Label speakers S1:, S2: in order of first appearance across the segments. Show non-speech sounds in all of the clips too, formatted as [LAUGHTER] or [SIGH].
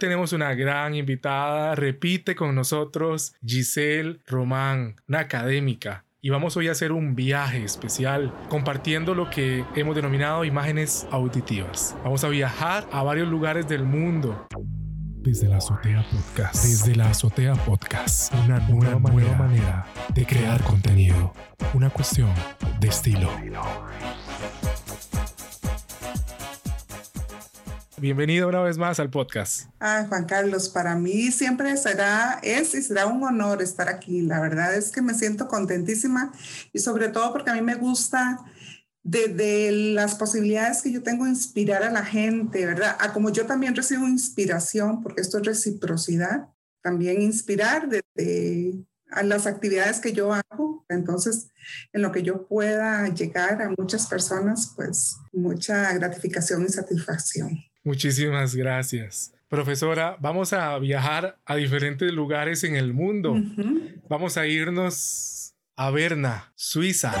S1: tenemos una gran invitada, repite con nosotros Giselle Román, una académica. Y vamos hoy a hacer un viaje especial compartiendo lo que hemos denominado imágenes auditivas. Vamos a viajar a varios lugares del mundo. Desde la azotea podcast. Desde la azotea podcast. Una nueva, nueva manera de crear contenido. Una cuestión de estilo. Bienvenido una vez más al podcast.
S2: Ah, Juan Carlos, para mí siempre será, es y será un honor estar aquí. La verdad es que me siento contentísima y sobre todo porque a mí me gusta desde las posibilidades que yo tengo inspirar a la gente, ¿verdad? A como yo también recibo inspiración, porque esto es reciprocidad, también inspirar desde a las actividades que yo hago. Entonces, en lo que yo pueda llegar a muchas personas, pues mucha gratificación y satisfacción.
S1: Muchísimas gracias. Profesora, vamos a viajar a diferentes lugares en el mundo. Vamos a irnos a Berna, Suiza.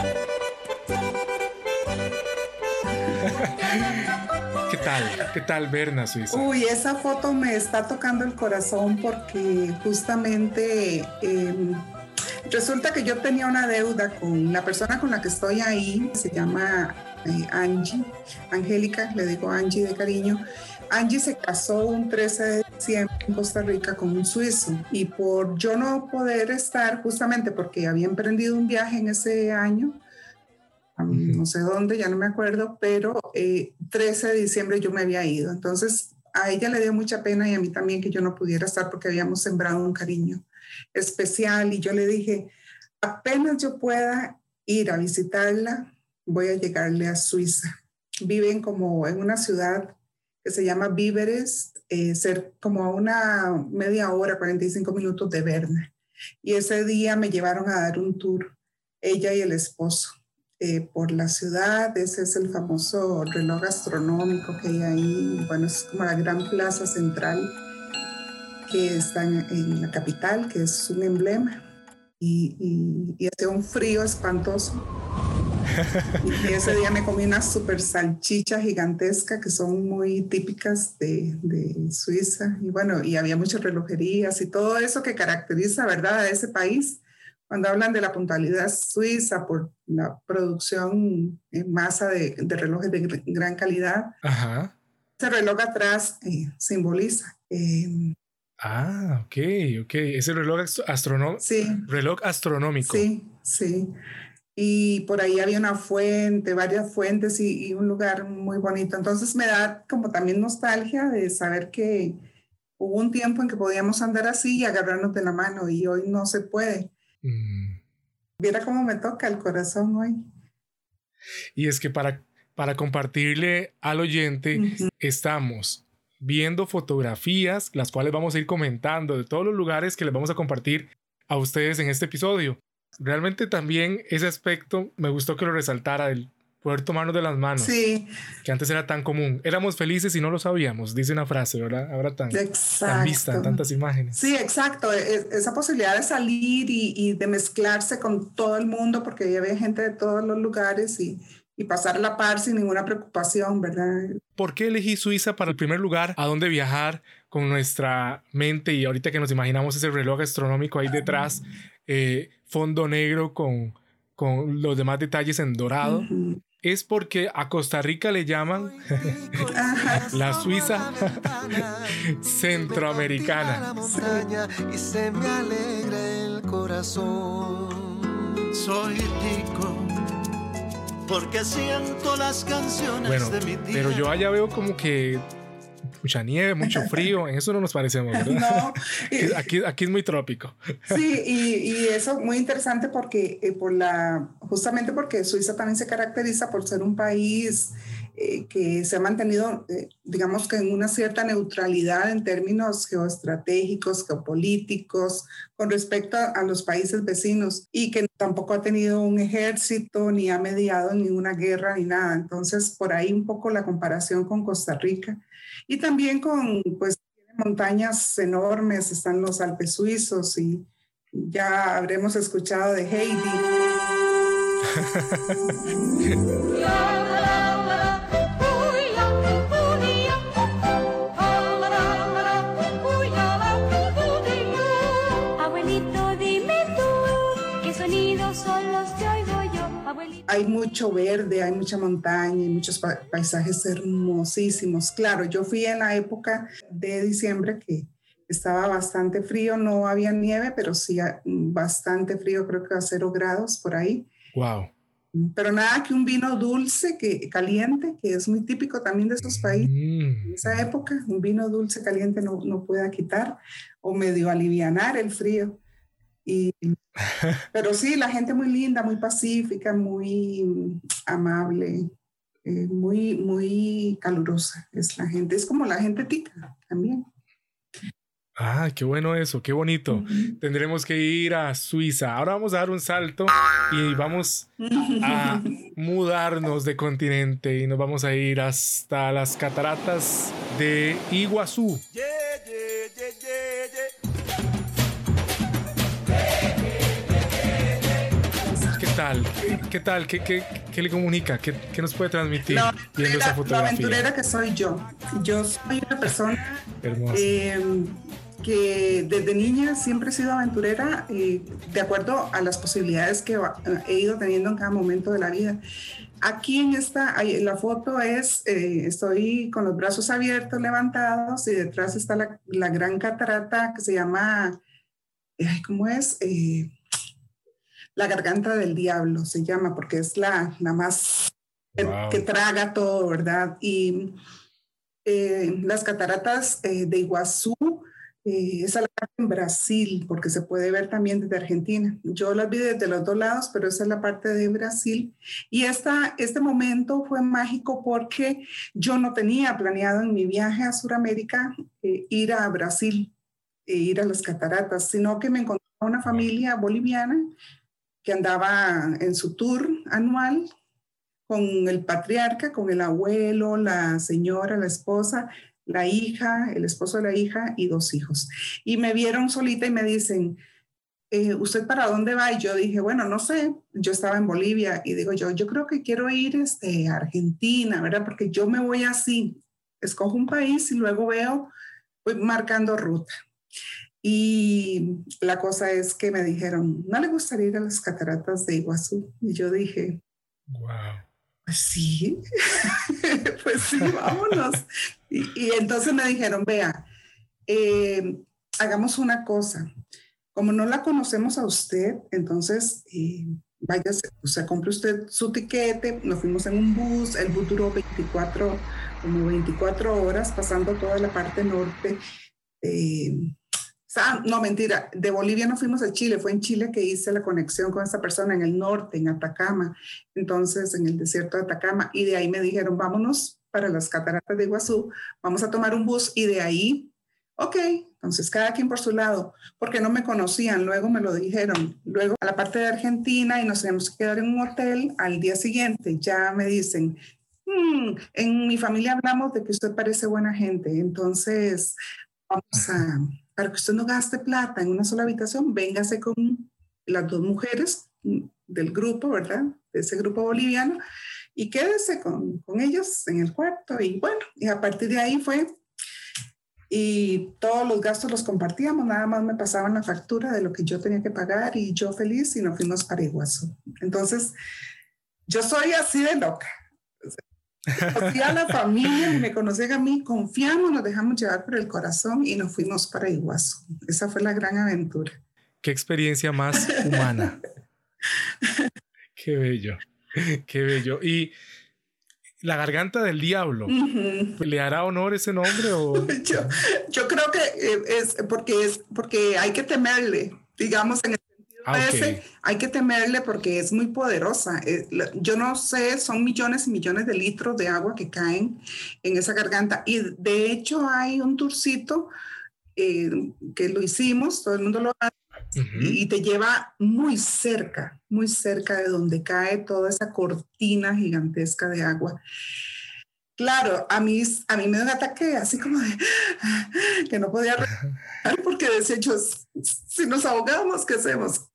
S1: ¿Qué tal? ¿Qué tal Berna, Suiza?
S2: Uy, esa foto me está tocando el corazón porque justamente em, resulta que yo tenía una deuda con la persona con la que estoy ahí, se llama eh, Angie, Angélica, le digo Angie de cariño. Angie se casó un 13 de diciembre en Costa Rica con un suizo y por yo no poder estar, justamente porque había emprendido un viaje en ese año, no sé dónde, ya no me acuerdo, pero 13 eh, de diciembre yo me había ido. Entonces a ella le dio mucha pena y a mí también que yo no pudiera estar porque habíamos sembrado un cariño especial y yo le dije, apenas yo pueda ir a visitarla, voy a llegarle a Suiza. Viven como en una ciudad que se llama Víveres, eh, ser como a una media hora, 45 minutos de Berna. Y ese día me llevaron a dar un tour, ella y el esposo, eh, por la ciudad. Ese es el famoso reloj astronómico que hay ahí. Bueno, es como la gran plaza central que está en, la capital, que es un emblema. Y, hace un frío espantoso [LAUGHS] y ese día me comí una super salchicha gigantesca que son muy típicas de, de, Suiza. Y bueno, y había muchas relojerías y todo eso que caracteriza, ¿verdad?, a ese país. Cuando hablan de la puntualidad suiza por la producción en masa de, de relojes de gran calidad, Ajá. ese reloj atrás eh, simboliza.
S1: Eh, ah, ok, ok. Ese reloj astronómico. Sí. Reloj astronómico.
S2: Sí, sí y por ahí había una fuente, varias fuentes y, un lugar muy bonito. Entonces me da como también nostalgia de saber que hubo un tiempo en que podíamos andar así y agarrarnos de la mano y hoy no se puede. Mm. Viera cómo me toca el corazón hoy.
S1: Y es que para, para compartirle al oyente, estamos viendo fotografías, las cuales vamos a ir comentando de todos los lugares que les vamos a compartir a ustedes en este episodio. Realmente también ese aspecto me gustó que lo resaltara, el poder tomarnos de las manos. Sí. Que antes era tan común. Éramos felices y no lo sabíamos, dice una frase, ¿verdad? Ahora tan, tan vista, tantas imágenes.
S2: Sí, exacto. E, esa posibilidad de salir y, de mezclarse con todo el mundo, porque había gente de todos los lugares y, y pasar la par sin ninguna preocupación, ¿verdad?
S1: ¿Por qué elegí Suiza para el primer lugar a dónde viajar con nuestra mente y ahorita que nos imaginamos ese reloj astronómico ahí detrás? Eh, fondo negro con, con los demás detalles en dorado. Es porque a Costa Rica le llaman [LAUGHS] la Suiza [LAUGHS] centroamericana. Y se me alegra el corazón. Soy tico porque siento las canciones de mi. Pero yo allá veo como que mucha nieve, mucho [LAUGHS] frío, en eso no nos parecemos, ¿verdad? No. [LAUGHS] aquí, aquí es muy trópico.
S2: Sí, y, y eso muy interesante porque eh, por la, justamente porque Suiza también se caracteriza por ser un país eh, que se ha mantenido, eh, digamos que en una cierta neutralidad en términos geoestratégicos, geopolíticos, con respecto a, los países vecinos y que tampoco ha tenido un ejército ni ha mediado ninguna guerra ni nada. Entonces, por ahí un poco la comparación con Costa Rica y también con, pues, montañas enormes, están los Alpes suizos y ya habremos escuchado de Heidi. [LAUGHS] mucho verde, hay mucha montaña y muchos paisajes hermosísimos. Claro, yo fui en la época de diciembre que estaba bastante frío, no había nieve, pero sí bastante frío, creo que a cero grados por ahí.
S1: Wow.
S2: Pero nada que un vino dulce, que caliente, que es muy típico también de esos países. Mm. En esa época, un vino dulce caliente no, no pueda quitar o medio alivianar el frío. Y, [LAUGHS] pero sí, la gente muy linda, muy pacífica, muy amable, eh, muy, muy calurosa es la gente. Es como la gente tica también.
S1: Ah, qué bueno eso, qué bonito. Tendremos que ir a Suiza. Ahora vamos a dar un salto y vamos a [LAUGHS] mudarnos de continente y nos vamos a ir hasta las cataratas de Iguazú. ¿Qué tal? ¿Qué tal? ¿Qué, qué, qué le comunica? ¿Qué, ¿Qué, nos puede transmitir
S2: viendo esa fotografía? La aventurera que soy yo. Yo soy una persona. Eh, que desde niña siempre he sido aventurera eh, de acuerdo a las posibilidades que he ido teniendo en cada momento de la vida. Aquí en esta, la foto es, eh, estoy con los brazos abiertos, levantados, y detrás está la, la gran catarata que se llama, ¿cómo es? Eh, la garganta del diablo se llama, porque es la, la más que traga todo, ¿verdad? Y las cataratas de Iguazú eh, esa la parte en Brasil, porque se puede ver también desde Argentina. Yo las vi desde los dos lados, pero esa es la parte de Brasil. Y esta, este momento fue mágico porque yo no tenía planeado en mi viaje a Sudamérica eh, ir a Brasil, e ir a las cataratas, sino que me encontré una familia boliviana andaba en su tour anual con el patriarca, con el abuelo, la señora, la esposa, la hija, el esposo de la hija y dos hijos. Y me vieron solita y me dicen, eh, ¿usted para dónde va? Y yo dije, bueno, no sé, yo estaba en Bolivia y digo yo, yo creo que quiero ir este, a Argentina, ¿verdad? Porque yo me voy así, escojo un país y luego veo, voy marcando ruta. Y la cosa es que me dijeron, ¿no le gustaría ir a las cataratas de Iguazú? Y yo dije,
S1: wow.
S2: Pues sí, [LAUGHS] pues sí, vámonos. Y, entonces me dijeron, vea, eh, hagamos una cosa. Como no la conocemos a usted, entonces eh, váyase, o sea, compre usted su tiquete. Nos fuimos en un bus, el bus duró 24, como 24 horas, pasando toda la parte norte. Eh, no, mentira, de Bolivia no fuimos a Chile, fue en Chile que hice la conexión con esta persona en el norte, en Atacama, entonces en el desierto de Atacama, y de ahí me dijeron, vámonos para las cataratas de Iguazú, vamos a tomar un bus y de ahí, ok, entonces cada quien por su lado, porque no me conocían, luego me lo dijeron, luego a la parte de Argentina y nos tenemos que quedar en un hotel al día siguiente, ya me dicen, hmm, en mi familia hablamos de que usted parece buena gente, entonces vamos a para que usted no gaste plata en una sola habitación, véngase con las dos mujeres del grupo, ¿verdad? De ese grupo boliviano, y quédese con, con ellos en el cuarto. Y bueno, y a partir de ahí fue, y todos los gastos los compartíamos, nada más me pasaban la factura de lo que yo tenía que pagar y yo feliz y nos fuimos para Iguazú. Entonces, yo soy así de loca. Conocía a la familia y me conocían a mí, confiamos, nos dejamos llevar por el corazón y nos fuimos para Iguazú. Esa fue la gran aventura.
S1: Qué experiencia más humana. qué bello, qué bello. Y la garganta del diablo, ¿le hará honor ese nombre? O? [LAUGHS]
S2: Yo, yo creo que eh, es porque, es porque hay que temerle, digamos, en Ah, hay que temerle porque es muy poderosa. Yo no sé, son millones y millones de litros de agua que caen en esa garganta. Y de hecho hay un tourcito eh, que lo hicimos, todo el mundo lo hace, y te lleva muy cerca, muy cerca de donde cae toda esa cortina gigantesca de agua. Claro, a mí, a mí me dio un ataque así como de [LAUGHS] que no podía [LAUGHS] porque decía yo, si nos ahogamos, ¿qué hacemos?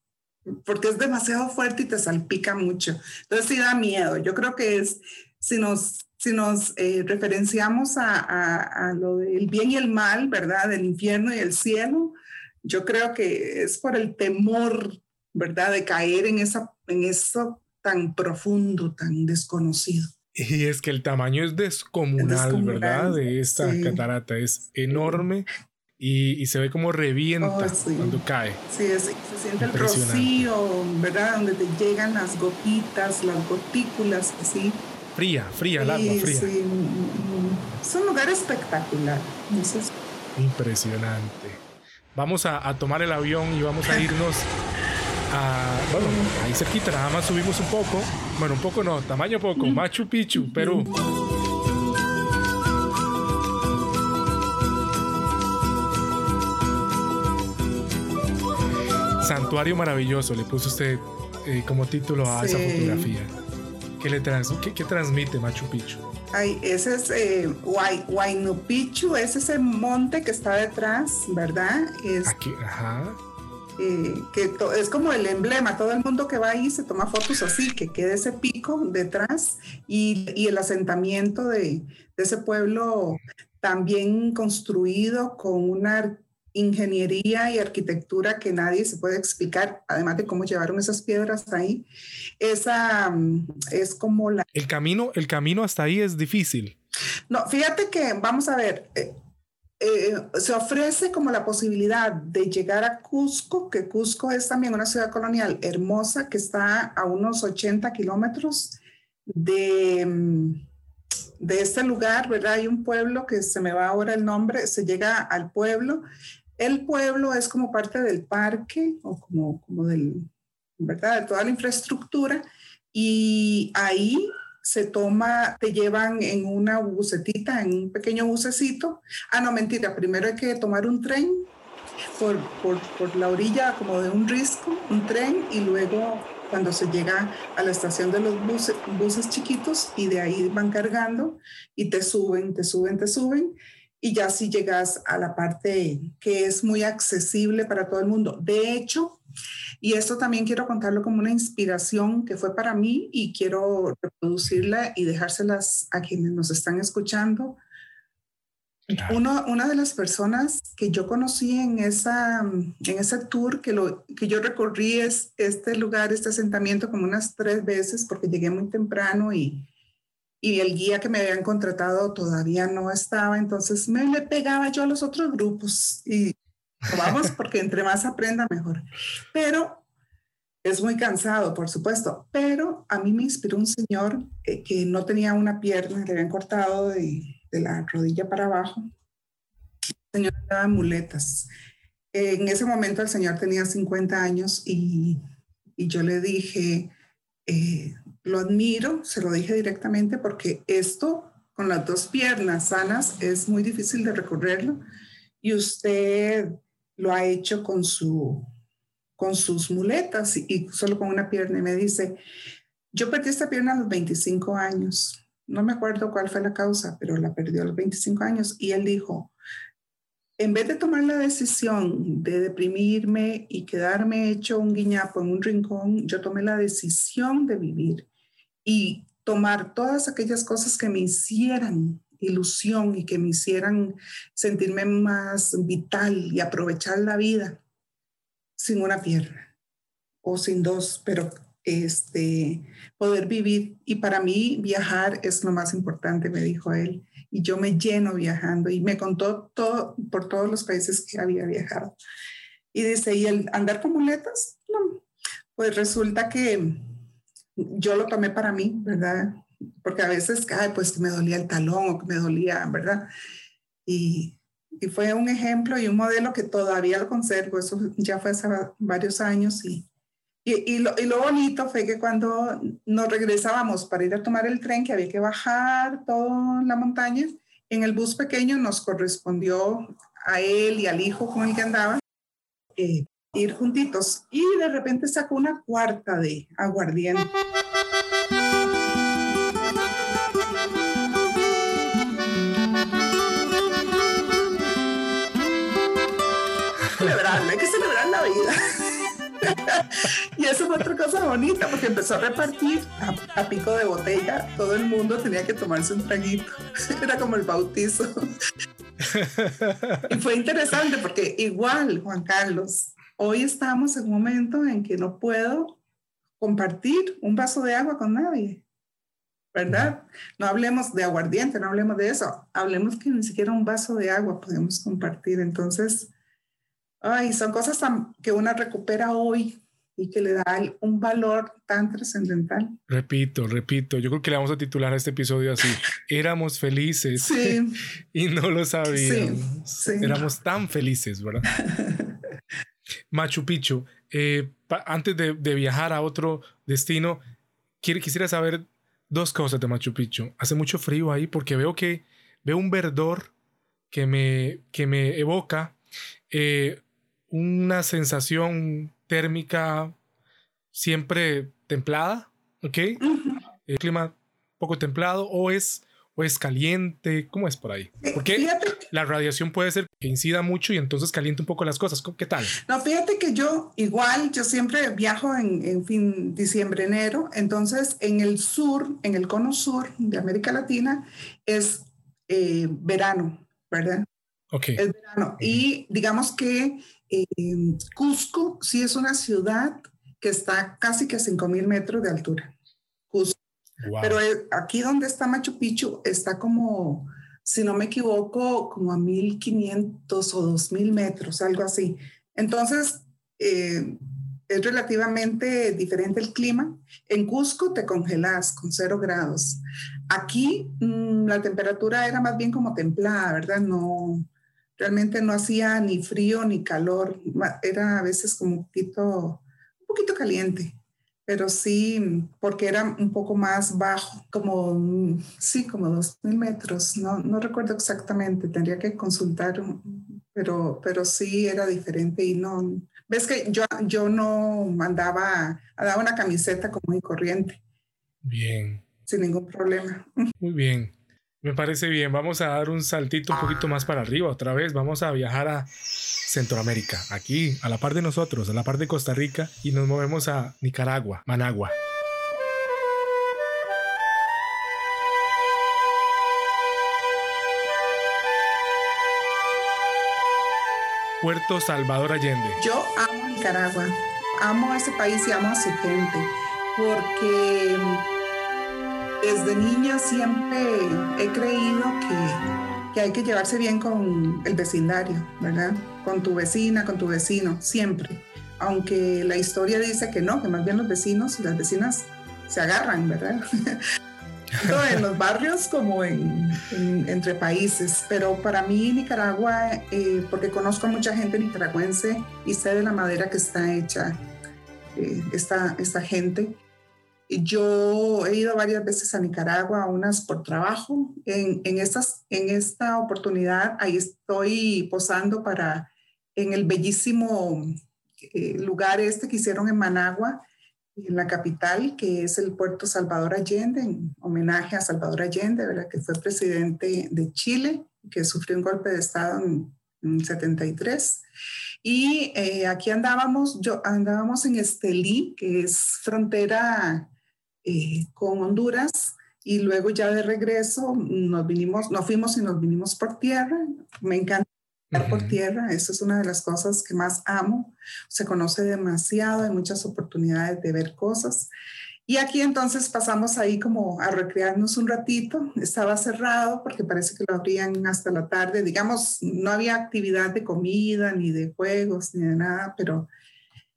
S2: Porque es demasiado fuerte y te salpica mucho. Entonces sí da miedo. Yo creo que es, si nos, si nos eh, referenciamos a, a, lo del bien y el mal, ¿verdad? Del infierno y el cielo, yo creo que es por el temor, ¿verdad? De caer en, esa, en eso tan profundo, tan desconocido.
S1: Y es que el tamaño es descomunal, ¿verdad? De esta catarata es enorme y, se ve como revienta oh, cuando cae.
S2: Sí, se siente el rocío, ¿verdad? Donde te llegan las gotitas, las gotículas, sí.
S1: Fría, fría, el agua fría. Sí.
S2: Es un lugar espectacular.
S1: Impresionante. Vamos a, a tomar el avión y vamos a irnos bueno, ahí cerquita, nada más subimos un poco. Bueno, un poco no, tamaño poco. Machu Picchu, Perú. Santuario maravilloso, le puso usted eh, como título a esa fotografía. ¿Qué, le trans qué, transmite Machu Picchu?
S2: Ay, ese es eh, Huayno Picchu, es ese monte que está detrás, ¿verdad? Es,
S1: Aquí, ajá.
S2: Eh, que es como el emblema, todo el mundo que va ahí se toma fotos así, que quede ese pico detrás y, y el asentamiento de, de, ese pueblo también construido con una ingeniería y arquitectura que nadie se puede explicar, además de cómo llevaron esas piedras ahí. Esa mm, es como la...
S1: El camino, el camino hasta ahí es difícil.
S2: No, fíjate que, vamos a ver, eh, eh, se ofrece como la posibilidad de llegar a Cusco, que Cusco es también una ciudad colonial hermosa que está a unos 80 kilómetros de, mm, de este lugar, ¿verdad? Hay un pueblo que se me va ahora el nombre, se llega al pueblo. El pueblo es como parte del parque o como, como del, ¿verdad? De toda la infraestructura y ahí se toma, te llevan en una bucetita, en un pequeño bucecito. Ah, no, mentira, primero hay que tomar un tren por, por, por la orilla como de un risco, un tren, y luego cuando se llega a la estación de los buses, buses chiquitos y de ahí van cargando y te suben, te suben, te suben y ya si llegas a la parte que es muy accesible para todo el mundo. De hecho, y esto también quiero contarlo como una inspiración que fue para mí y quiero reproducirla y dejárselas a quienes nos están escuchando. Uno, una de las personas que yo conocí en, esa, en ese tour que, lo, que yo recorrí es este lugar, este asentamiento como unas tres veces porque llegué muy temprano y, y el guía que me habían contratado todavía no estaba, entonces me le pegaba yo a los otros grupos y Vamos [LAUGHS] porque entre más aprenda, mejor. Pero es muy cansado, por supuesto. Pero a mí me inspiró un señor eh, que no tenía una pierna, le habían cortado de, la rodilla para abajo. El señor andaba muletas. En ese momento el señor tenía 50 años y, yo le dije, eh, lo admiro, se lo dije directamente porque esto con las dos piernas sanas es muy difícil de recorrerlo y usted lo ha hecho con, su, con sus muletas y, solo con una pierna. Y me dice, yo perdí esta pierna a los 25 años. No me acuerdo cuál fue la causa, pero la perdió a los 25 años. Y él dijo, en vez de tomar la decisión de deprimirme y quedarme hecho un guiñapo en un rincón, yo tomé la decisión de vivir y tomar todas aquellas cosas que me hicieran ilusión y que me hicieran sentirme más vital y aprovechar la vida sin una pierna o sin dos, pero este, poder vivir. Y para mí viajar es lo más importante, me dijo él. Y yo me lleno viajando y me contó todo por todos los países que había viajado. Y dice, ¿y el andar con muletas? No. Pues resulta que yo lo tomé para mí, ¿verdad? porque a veces, ay, pues me dolía el talón o que me dolía, ¿verdad? Y, y, fue un ejemplo y un modelo que todavía lo conservo, eso ya fue hace varios años y, y, y, lo, y lo bonito fue que cuando nos regresábamos para ir a tomar el tren, que había que bajar toda la montaña, en el bus pequeño nos correspondió a él y al hijo con el que andaba eh, ir juntitos y de repente sacó una cuarta de aguardiente. hay que celebrar la vida. [LAUGHS] y eso fue otra cosa bonita porque empezó a repartir a, pico de botella. Todo el mundo tenía que tomarse un traguito. [LAUGHS] Era como el bautizo. [LAUGHS] y fue interesante porque igual, Juan Carlos, hoy estamos en un momento en que no puedo compartir un vaso de agua con nadie. ¿Verdad? No hablemos de aguardiente, no hablemos de eso. Hablemos que ni siquiera un vaso de agua podemos compartir. Entonces, ay, son cosas que una recupera hoy y que le da un valor tan trascendental.
S1: Repito, repito, yo creo que le vamos a titular a este episodio así. [LAUGHS] Éramos felices [LAUGHS] y no lo sabíamos. Éramos tan felices, ¿verdad? [LAUGHS] Machu Picchu, eh, antes de, viajar a otro destino, quisiera saber dos cosas de Machu Picchu. Hace mucho frío ahí porque veo que veo un verdor que me, que me evoca eh, una sensación térmica siempre templada, ¿ok? El clima poco templado o es, o es caliente, ¿cómo es por ahí? Eh, Porque la radiación puede ser que incida mucho y entonces caliente un poco las cosas. ¿Qué tal?
S2: No, fíjate que yo igual, yo siempre viajo en, en fin, diciembre, enero, entonces en el sur, en el cono sur de América Latina es eh, verano, ¿verdad?
S1: Ok.
S2: Es verano. Y digamos que eh, Cusco sí es una ciudad que está casi que a 5.000 metros de altura. Cusco. Pero eh, aquí donde está Machu Picchu está como, si no me equivoco, como a 1.500 o 2.000 metros, algo así. Entonces, eh, es relativamente diferente el clima. En Cusco te congelas con cero grados. Aquí mm, la temperatura era más bien como templada, ¿verdad? No, realmente no hacía ni frío ni calor, era a veces como un poquito, un poquito caliente, pero sí, porque era un poco más bajo, como, sí, como dos mil metros, no, no recuerdo exactamente, tendría que consultar, pero, pero sí era diferente y no, ves que yo, yo no mandaba, daba una camiseta como y corriente.
S1: Bien.
S2: Sin ningún problema.
S1: Muy bien. Me parece bien. Vamos a dar un saltito un poquito más para arriba otra vez. Vamos a viajar a Centroamérica, aquí, a la par de nosotros, a la par de Costa Rica, y nos movemos a Nicaragua, Managua. Puerto Salvador Allende.
S2: Yo amo Nicaragua, amo a ese país y amo a su gente, porque desde niña siempre he creído que, que, hay que llevarse bien con el vecindario, ¿verdad? Con tu vecina, con tu vecino, siempre. Aunque la historia dice que no, que más bien los vecinos y las vecinas se agarran, ¿verdad? [LAUGHS] Tanto en los barrios como en, entre países. Pero para mí Nicaragua, eh, porque conozco a mucha gente nicaragüense y sé de la madera que está hecha eh, esta, esta gente, yo he ido varias veces a Nicaragua, unas por trabajo. En, en, estas, en esta oportunidad, ahí estoy posando para en el bellísimo eh, lugar este que hicieron en Managua, en la capital, que es el puerto Salvador Allende, en homenaje a Salvador Allende, ¿verdad? que fue presidente de Chile, que sufrió un golpe de Estado en, en 73. Y eh, aquí andábamos, yo, andábamos en Estelí, que es frontera eh, con Honduras y luego ya de regreso nos vinimos, nos fuimos y nos vinimos por tierra. Me encanta estar por tierra, eso es una de las cosas que más amo. Se conoce demasiado, hay muchas oportunidades de ver cosas. Y aquí entonces pasamos ahí como a recrearnos un ratito. Estaba cerrado porque parece que lo abrían hasta la tarde. Digamos, no había actividad de comida, ni de juegos, ni de nada, pero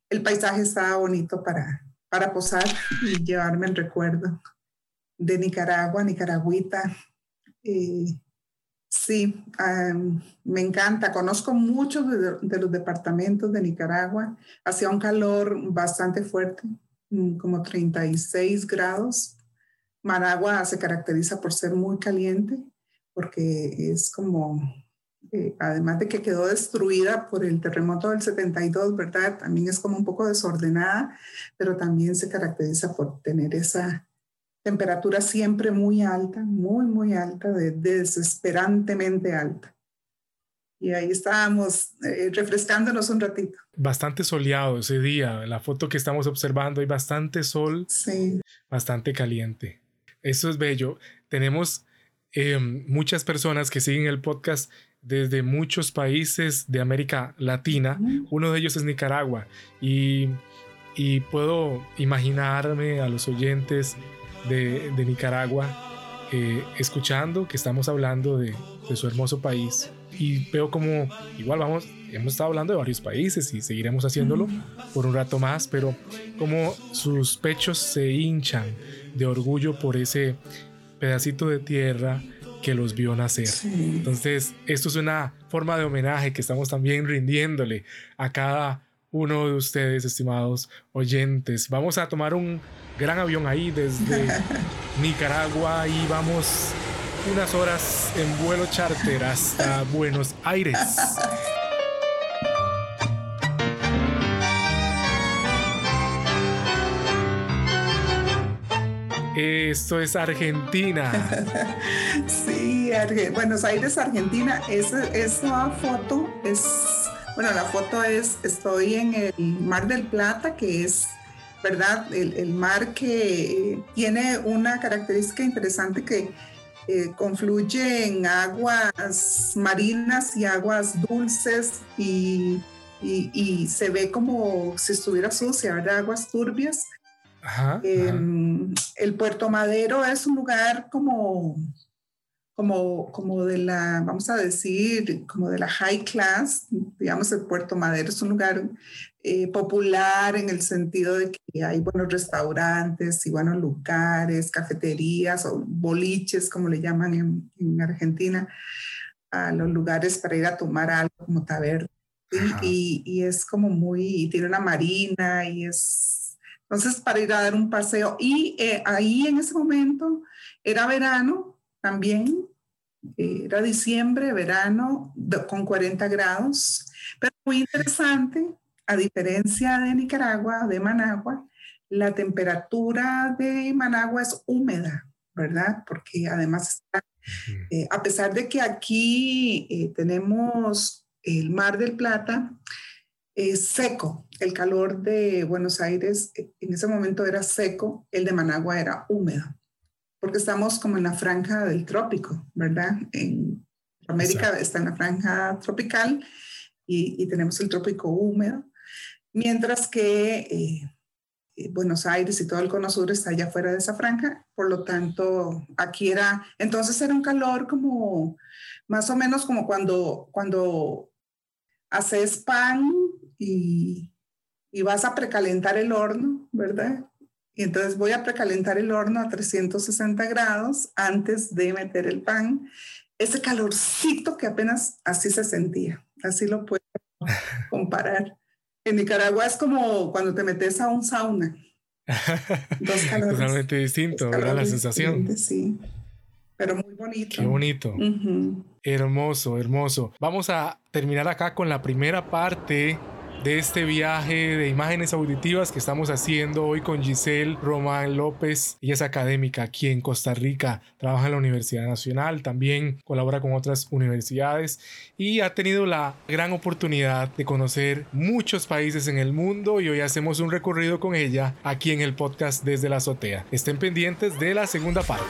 S2: el paisaje estaba bonito para, para posar y llevarme el recuerdo de Nicaragua, Nicaragüita. sí, me encanta. Conozco muchos de, los departamentos de Nicaragua. Hacía un calor bastante fuerte, mm, como 36 grados. Managua se caracteriza por ser muy caliente porque es como eh, además de que quedó destruida por el terremoto del 72, ¿verdad? También es como un poco desordenada, pero también se caracteriza por tener esa temperatura siempre muy alta, muy, muy alta, desesperantemente alta. Y ahí estábamos eh, refrescándonos un ratito.
S1: Bastante soleado ese día. La foto que estamos observando hay bastante sol,
S2: sí.
S1: bastante caliente. Eso es bello. Tenemos em, muchas personas que siguen el podcast desde muchos países de América Latina. Uno de ellos es Nicaragua. Y, y puedo imaginarme a los oyentes de, Nicaragua eh, escuchando que estamos hablando de, de, su hermoso país y veo como igual vamos hemos estado hablando de varios países y seguiremos haciéndolo por un rato más pero como sus pechos se hinchan de orgullo por ese pedacito de tierra que los vio nacer. Entonces, esto es una forma de homenaje que estamos también rindiéndole a cada uno de ustedes, estimados oyentes. Vamos a tomar un gran avión ahí desde [LAUGHS] Nicaragua y vamos unas horas en vuelo charter hasta [LAUGHS] Buenos Aires. Esto es Argentina. [LAUGHS]
S2: sí, Buenos Aires, Argentina. Esa, esa foto es, bueno, la foto es, estoy en el Mar del Plata, que es, ¿verdad? El, mar que tiene una característica interesante que eh, confluye en aguas marinas y aguas dulces y, y, se ve como si estuviera sucia, ¿verdad? Aguas turbias Em, el Puerto Madero es un lugar como, como, como de la, vamos a decir, como de la high class, digamos, el Puerto Madero es un lugar eh, popular en el sentido de que hay buenos restaurantes y buenos lugares, cafeterías o boliches, como le llaman en, en Argentina, a los lugares para ir a tomar algo como taberna. Y, y, es como muy, y tiene una marina y es entonces, para ir a dar un paseo. Y eh, ahí en ese momento era verano también, eh, era diciembre, verano, con 40 grados, pero muy interesante, a diferencia de Nicaragua, de Managua, la temperatura de Managua es húmeda, ¿verdad? Porque además eh, a pesar de que aquí tenemos el Mar del Plata, es seco. El calor de Buenos Aires eh, en ese momento era seco, el de Managua era húmedo, porque estamos como en la franja del trópico, ¿verdad? En América está en la franja tropical y, tenemos el trópico húmedo, mientras que eh, eh, Buenos Aires y todo el cono sur está allá fuera de esa franja, por lo tanto aquí era, entonces era un calor como más o menos como cuando, cuando haces pan y, vas a precalentar el horno, ¿verdad? Y entonces voy a precalentar el horno a 360 grados antes de meter el pan. Ese calorcito que apenas así se sentía, así lo puedo [LAUGHS] comparar. En Nicaragua es como cuando te metes a un sauna.
S1: Dos [LAUGHS] calores. Totalmente distinto, ¿verdad? La sensación.
S2: Sí, pero muy bonito.
S1: Qué bonito. Hermoso, hermoso. Vamos a terminar acá con la primera parte de este viaje de imágenes auditivas que estamos haciendo hoy con Giselle Román López. Ella es académica aquí en Costa Rica, trabaja en la Universidad Nacional, también colabora con otras universidades y ha tenido la gran oportunidad de conocer muchos países en el mundo y hoy hacemos un recorrido con ella aquí en el podcast desde la azotea. Estén pendientes de la segunda parte.